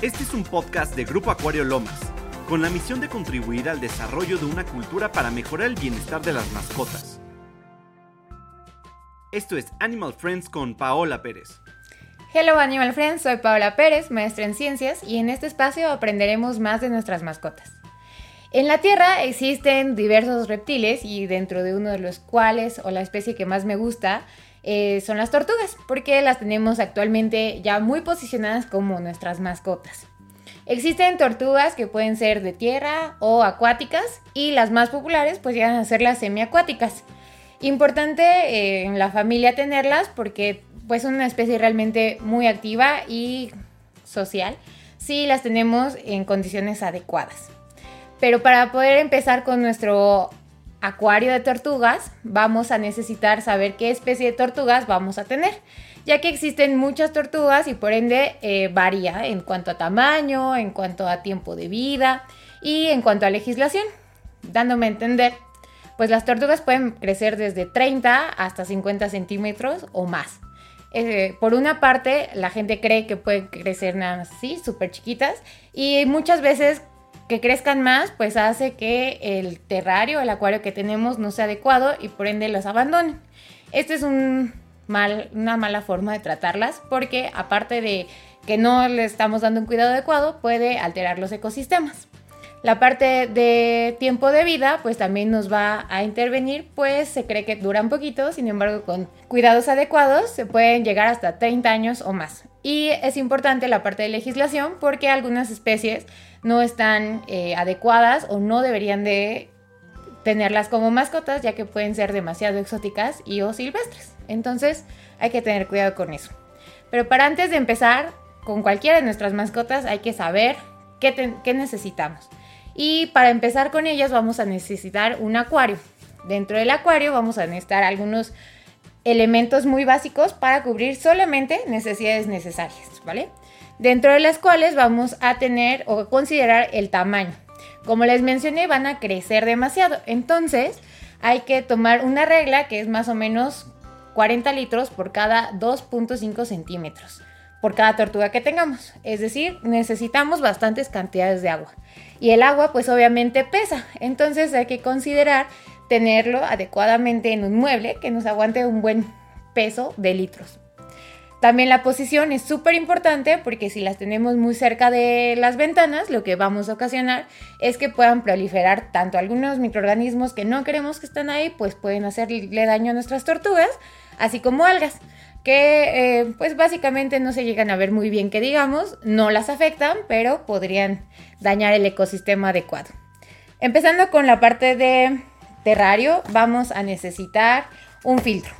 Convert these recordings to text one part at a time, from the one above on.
Este es un podcast de Grupo Acuario Lomas, con la misión de contribuir al desarrollo de una cultura para mejorar el bienestar de las mascotas. Esto es Animal Friends con Paola Pérez. Hello Animal Friends, soy Paola Pérez, maestra en ciencias, y en este espacio aprenderemos más de nuestras mascotas. En la Tierra existen diversos reptiles y dentro de uno de los cuales, o la especie que más me gusta, eh, son las tortugas, porque las tenemos actualmente ya muy posicionadas como nuestras mascotas. Existen tortugas que pueden ser de tierra o acuáticas y las más populares pues llegan a ser las semiacuáticas. Importante eh, en la familia tenerlas porque pues son una especie realmente muy activa y social si las tenemos en condiciones adecuadas. Pero para poder empezar con nuestro acuario de tortugas, vamos a necesitar saber qué especie de tortugas vamos a tener, ya que existen muchas tortugas y por ende eh, varía en cuanto a tamaño, en cuanto a tiempo de vida y en cuanto a legislación, dándome a entender, pues las tortugas pueden crecer desde 30 hasta 50 centímetros o más. Eh, por una parte, la gente cree que pueden crecer nada así, súper chiquitas, y muchas veces que crezcan más, pues hace que el terrario, el acuario que tenemos no sea adecuado y por ende las abandonen. Esta es un mal, una mala forma de tratarlas porque aparte de que no le estamos dando un cuidado adecuado, puede alterar los ecosistemas. La parte de tiempo de vida, pues también nos va a intervenir, pues se cree que dura un poquito, sin embargo, con cuidados adecuados se pueden llegar hasta 30 años o más. Y es importante la parte de legislación porque algunas especies no están eh, adecuadas o no deberían de tenerlas como mascotas ya que pueden ser demasiado exóticas y o silvestres. Entonces hay que tener cuidado con eso. Pero para antes de empezar con cualquiera de nuestras mascotas hay que saber qué, qué necesitamos. Y para empezar con ellas vamos a necesitar un acuario. Dentro del acuario vamos a necesitar algunos elementos muy básicos para cubrir solamente necesidades necesarias, ¿vale? dentro de las cuales vamos a tener o considerar el tamaño. Como les mencioné, van a crecer demasiado, entonces hay que tomar una regla que es más o menos 40 litros por cada 2.5 centímetros por cada tortuga que tengamos. Es decir, necesitamos bastantes cantidades de agua. Y el agua pues obviamente pesa, entonces hay que considerar tenerlo adecuadamente en un mueble que nos aguante un buen peso de litros. También la posición es súper importante porque si las tenemos muy cerca de las ventanas, lo que vamos a ocasionar es que puedan proliferar tanto algunos microorganismos que no queremos que estén ahí, pues pueden hacerle daño a nuestras tortugas, así como algas, que eh, pues básicamente no se llegan a ver muy bien que digamos, no las afectan, pero podrían dañar el ecosistema adecuado. Empezando con la parte de terrario, vamos a necesitar un filtro.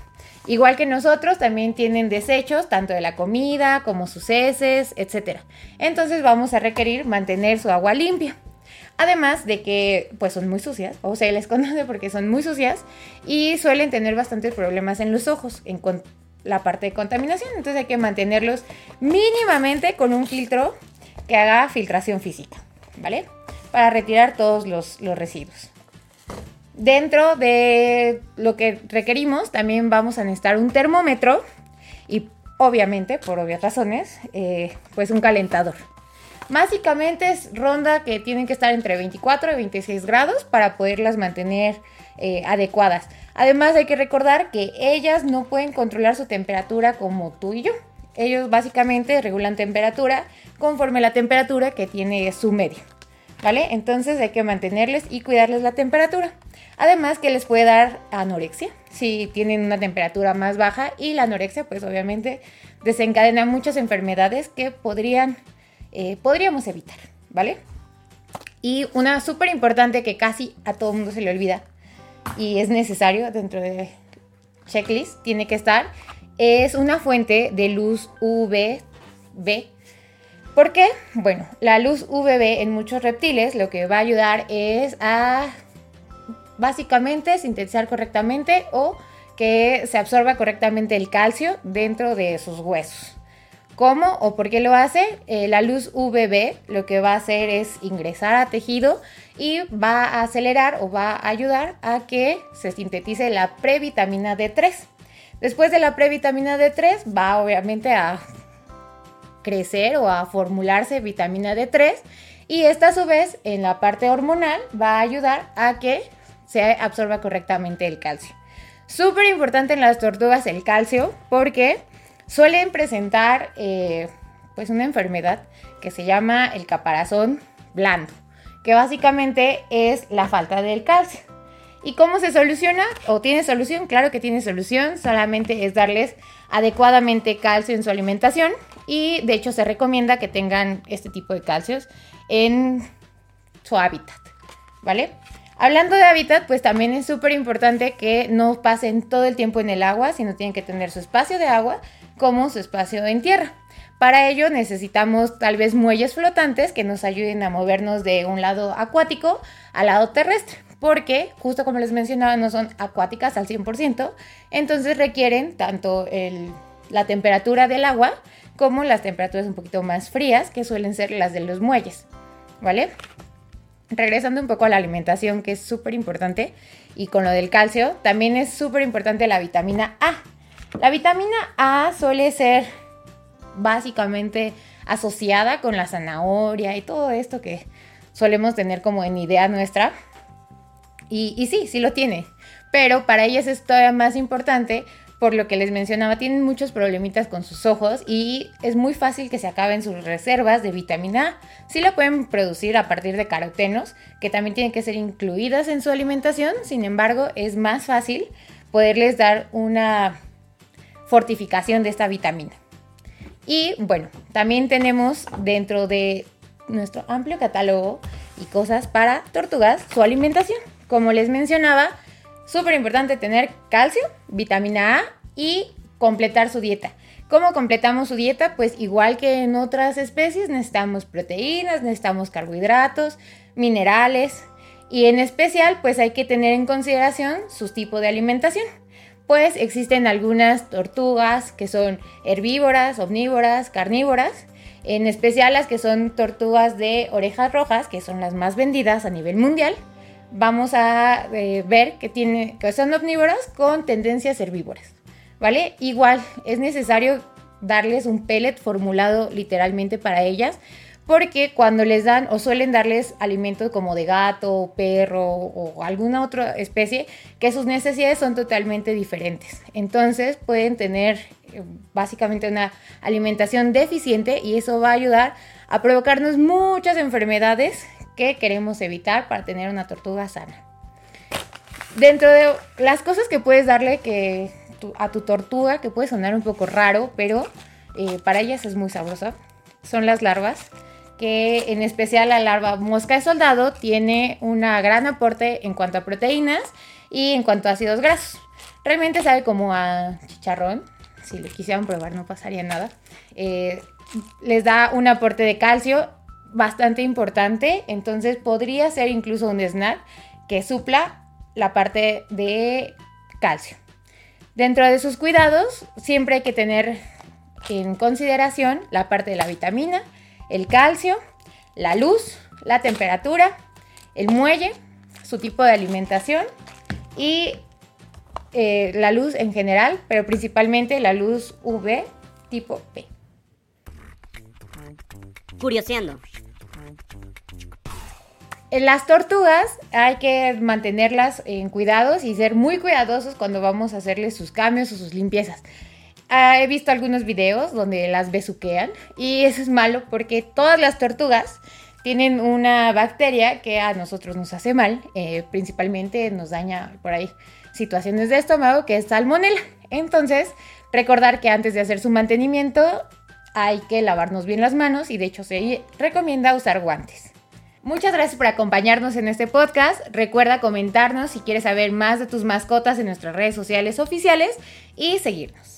Igual que nosotros, también tienen desechos, tanto de la comida como sus heces, etc. Entonces vamos a requerir mantener su agua limpia. Además de que pues son muy sucias, o se les conoce porque son muy sucias y suelen tener bastantes problemas en los ojos, en la parte de contaminación. Entonces hay que mantenerlos mínimamente con un filtro que haga filtración física, ¿vale? Para retirar todos los, los residuos. Dentro de lo que requerimos también vamos a necesitar un termómetro y obviamente, por obvias razones, eh, pues un calentador. Básicamente es ronda que tienen que estar entre 24 y 26 grados para poderlas mantener eh, adecuadas. Además hay que recordar que ellas no pueden controlar su temperatura como tú y yo. Ellos básicamente regulan temperatura conforme la temperatura que tiene su medio. ¿Vale? Entonces hay que mantenerles y cuidarles la temperatura. Además que les puede dar anorexia si tienen una temperatura más baja y la anorexia pues obviamente desencadena muchas enfermedades que podrían, eh, podríamos evitar, ¿vale? Y una súper importante que casi a todo mundo se le olvida y es necesario dentro de checklist, tiene que estar, es una fuente de luz UVB. ¿Por qué? Bueno, la luz UVB en muchos reptiles lo que va a ayudar es a básicamente sintetizar correctamente o que se absorba correctamente el calcio dentro de sus huesos. ¿Cómo o por qué lo hace? Eh, la luz UVB lo que va a hacer es ingresar a tejido y va a acelerar o va a ayudar a que se sintetice la previtamina D3. Después de la previtamina D3 va obviamente a crecer o a formularse vitamina D3 y esta a su vez en la parte hormonal va a ayudar a que se absorba correctamente el calcio. Súper importante en las tortugas el calcio porque suelen presentar eh, pues una enfermedad que se llama el caparazón blando, que básicamente es la falta del calcio. ¿Y cómo se soluciona? ¿O tiene solución? Claro que tiene solución, solamente es darles adecuadamente calcio en su alimentación y de hecho se recomienda que tengan este tipo de calcios en su hábitat, ¿vale? Hablando de hábitat, pues también es súper importante que no pasen todo el tiempo en el agua, sino tienen que tener su espacio de agua como su espacio en tierra. Para ello necesitamos tal vez muelles flotantes que nos ayuden a movernos de un lado acuático al lado terrestre, porque justo como les mencionaba no son acuáticas al 100%, entonces requieren tanto la temperatura del agua como las temperaturas un poquito más frías que suelen ser las de los muelles, ¿vale? Regresando un poco a la alimentación que es súper importante y con lo del calcio, también es súper importante la vitamina A. La vitamina A suele ser básicamente asociada con la zanahoria y todo esto que solemos tener como en idea nuestra. Y, sí, sí lo tiene. Pero para ellas es todavía más importante por lo que les mencionaba, tienen muchos problemitas con sus ojos y es muy fácil que se acaben sus reservas de vitamina A. Sí la pueden producir a partir de carotenos, que también tienen que ser incluidas en su alimentación, sin embargo es más fácil poderles dar una fortificación de esta vitamina. Y bueno, también tenemos dentro de nuestro amplio catálogo y cosas para tortugas su alimentación. Como les mencionaba, súper importante tener calcio, vitamina A y completar su dieta. ¿Cómo completamos su dieta? Pues igual que en otras especies necesitamos proteínas, necesitamos carbohidratos, minerales y en especial pues hay que tener en consideración sus tipos de alimentación pues existen algunas tortugas que son herbívoras, omnívoras, carnívoras, en especial las que son tortugas de orejas rojas, que son las más vendidas a nivel mundial. Vamos a eh, ver que, tiene, que son omnívoras con tendencias herbívoras, ¿vale? Igual es necesario darles un pellet formulado literalmente para ellas porque cuando les dan o suelen darles alimentos como de gato, perro o alguna otra especie, que sus necesidades son totalmente diferentes. Entonces pueden tener eh, básicamente una alimentación deficiente y eso va a ayudar a provocarnos muchas enfermedades que queremos evitar para tener una tortuga sana. Dentro de las cosas que puedes darle a tu tortuga, que puede sonar un poco raro, pero eh, para ellas es muy sabrosa, son las larvas que en especial la larva mosca de soldado tiene un gran aporte en cuanto a proteínas y en cuanto a ácidos grasos. Realmente sabe como a chicharrón, si lo quisieran probar no pasaría nada. Eh, les da un aporte de calcio bastante importante, entonces podría ser incluso un snack que supla la parte de calcio. Dentro de sus cuidados siempre hay que tener en consideración la parte de la vitamina, el calcio, la luz, la temperatura, el muelle, su tipo de alimentación y eh, la luz en general, pero principalmente la luz UV tipo P. Curioseando. Las tortugas hay que mantenerlas en cuidados y ser muy cuidadosos cuando vamos a hacerles sus cambios o sus limpiezas. Ah, he visto algunos videos donde las besuquean y eso es malo porque todas las tortugas tienen una bacteria que a nosotros nos hace mal, eh, principalmente nos daña por ahí situaciones de estómago, que es salmonella. Entonces, recordar que antes de hacer su mantenimiento hay que lavarnos bien las manos y de hecho se recomienda usar guantes. Muchas gracias por acompañarnos en este podcast. Recuerda comentarnos si quieres saber más de tus mascotas en nuestras redes sociales oficiales y seguirnos.